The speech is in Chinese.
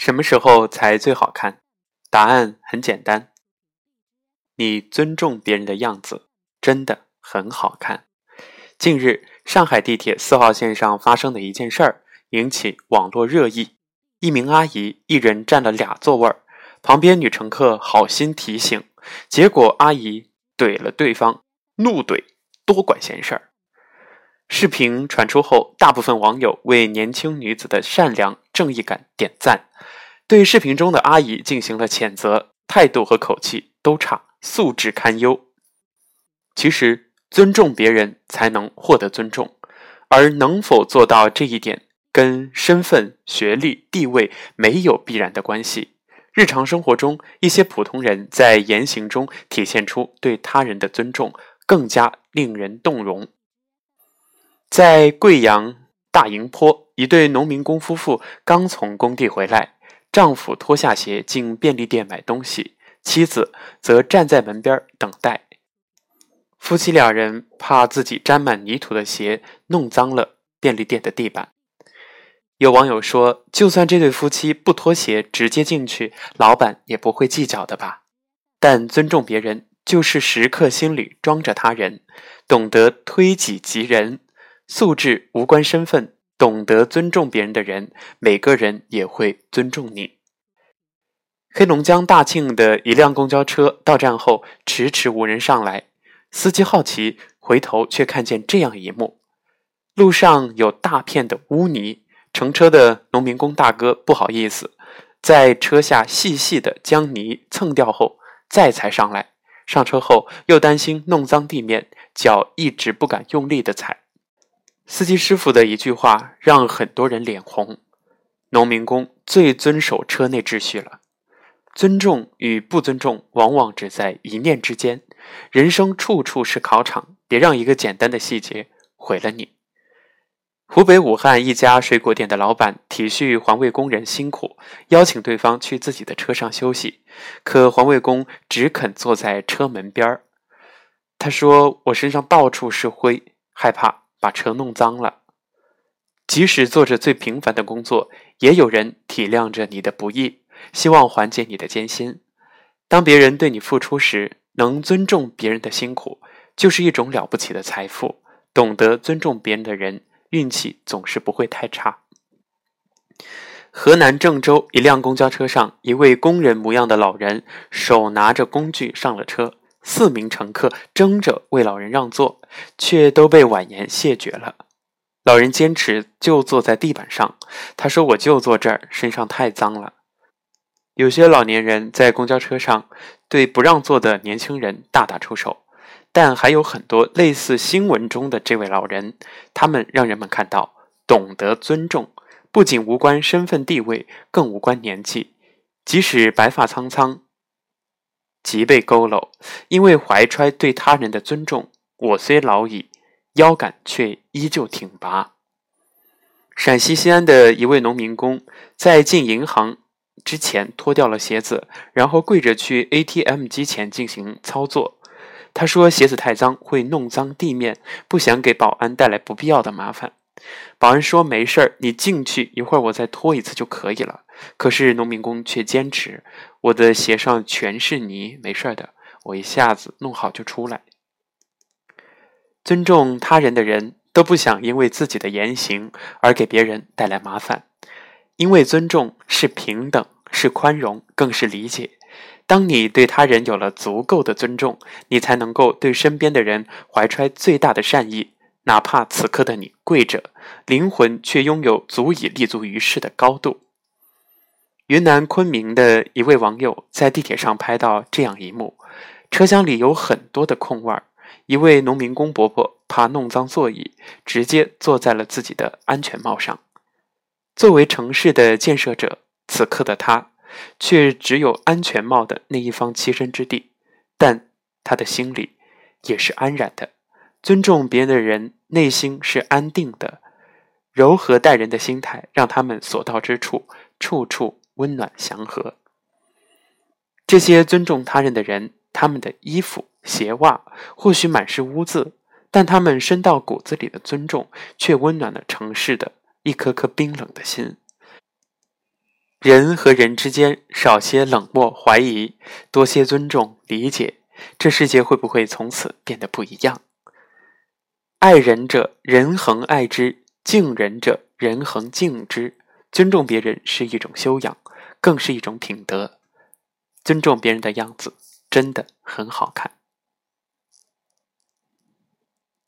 什么时候才最好看？答案很简单，你尊重别人的样子真的很好看。近日，上海地铁四号线上发生的一件事儿引起网络热议：一名阿姨一人占了俩座位儿，旁边女乘客好心提醒，结果阿姨怼了对方，怒怼多管闲事儿。视频传出后，大部分网友为年轻女子的善良正义感点赞，对视频中的阿姨进行了谴责，态度和口气都差，素质堪忧。其实，尊重别人才能获得尊重，而能否做到这一点，跟身份、学历、地位没有必然的关系。日常生活中，一些普通人在言行中体现出对他人的尊重，更加令人动容。在贵阳大营坡，一对农民工夫妇刚从工地回来，丈夫脱下鞋进便利店买东西，妻子则站在门边等待。夫妻两人怕自己沾满泥土的鞋弄脏了便利店的地板。有网友说：“就算这对夫妻不脱鞋直接进去，老板也不会计较的吧？”但尊重别人，就是时刻心里装着他人，懂得推己及人。素质无关身份，懂得尊重别人的人，每个人也会尊重你。黑龙江大庆的一辆公交车到站后迟迟无人上来，司机好奇回头，却看见这样一幕：路上有大片的污泥，乘车的农民工大哥不好意思，在车下细细的将泥蹭掉后，再才上来。上车后又担心弄脏地面，脚一直不敢用力的踩。司机师傅的一句话让很多人脸红。农民工最遵守车内秩序了，尊重与不尊重往往只在一念之间。人生处处是考场，别让一个简单的细节毁了你。湖北武汉一家水果店的老板体恤环卫工人辛苦，邀请对方去自己的车上休息，可环卫工只肯坐在车门边儿。他说：“我身上到处是灰，害怕。”把车弄脏了，即使做着最平凡的工作，也有人体谅着你的不易，希望缓解你的艰辛。当别人对你付出时，能尊重别人的辛苦，就是一种了不起的财富。懂得尊重别人的人，运气总是不会太差。河南郑州一辆公交车上，一位工人模样的老人手拿着工具上了车。四名乘客争着为老人让座，却都被婉言谢绝了。老人坚持就坐在地板上，他说：“我就坐这儿，身上太脏了。”有些老年人在公交车上对不让座的年轻人大打出手，但还有很多类似新闻中的这位老人，他们让人们看到懂得尊重，不仅无关身份地位，更无关年纪，即使白发苍苍。脊背佝偻，因为怀揣对他人的尊重，我虽老矣，腰杆却依旧挺拔。陕西西安的一位农民工在进银行之前脱掉了鞋子，然后跪着去 ATM 机前进行操作。他说鞋子太脏会弄脏地面，不想给保安带来不必要的麻烦。保安说没事儿，你进去一会儿，我再脱一次就可以了。可是农民工却坚持。我的鞋上全是泥，没事的，我一下子弄好就出来。尊重他人的人都不想因为自己的言行而给别人带来麻烦，因为尊重是平等，是宽容，更是理解。当你对他人有了足够的尊重，你才能够对身边的人怀揣最大的善意，哪怕此刻的你跪着，灵魂却拥有足以立足于世的高度。云南昆明的一位网友在地铁上拍到这样一幕：车厢里有很多的空位儿，一位农民工伯伯怕弄脏座椅，直接坐在了自己的安全帽上。作为城市的建设者，此刻的他却只有安全帽的那一方栖身之地，但他的心里也是安然的。尊重别人的人，内心是安定的，柔和待人的心态，让他们所到之处，处处。温暖祥和，这些尊重他人的人，他们的衣服、鞋袜或许满是污渍，但他们深到骨子里的尊重，却温暖了城市的一颗颗冰冷的心。人和人之间少些冷漠怀疑，多些尊重理解，这世界会不会从此变得不一样？爱人者，人恒爱之；敬人者，人恒敬之。尊重别人是一种修养，更是一种品德。尊重别人的样子真的很好看。